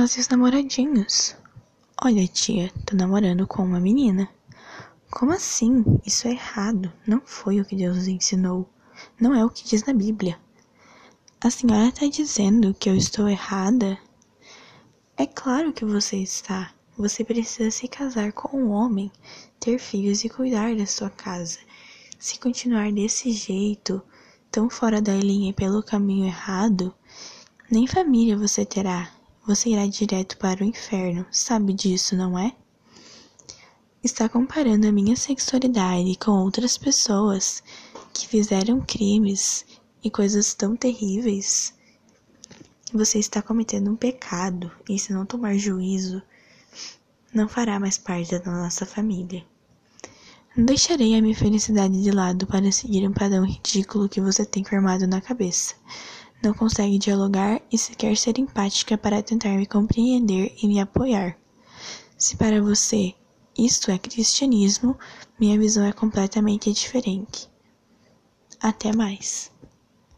Mas e os namoradinhos? Olha, tia, tô namorando com uma menina. Como assim? Isso é errado. Não foi o que Deus ensinou. Não é o que diz na Bíblia. A senhora está dizendo que eu estou errada? É claro que você está. Você precisa se casar com um homem, ter filhos e cuidar da sua casa. Se continuar desse jeito, tão fora da linha e pelo caminho errado, nem família você terá. Você irá direto para o inferno. Sabe disso, não é? Está comparando a minha sexualidade com outras pessoas que fizeram crimes e coisas tão terríveis. Você está cometendo um pecado e, se não tomar juízo, não fará mais parte da nossa família. Não deixarei a minha felicidade de lado para seguir um padrão ridículo que você tem formado na cabeça. Não consegue dialogar e sequer ser empática para tentar me compreender e me apoiar. Se para você isto é cristianismo, minha visão é completamente diferente. Até mais.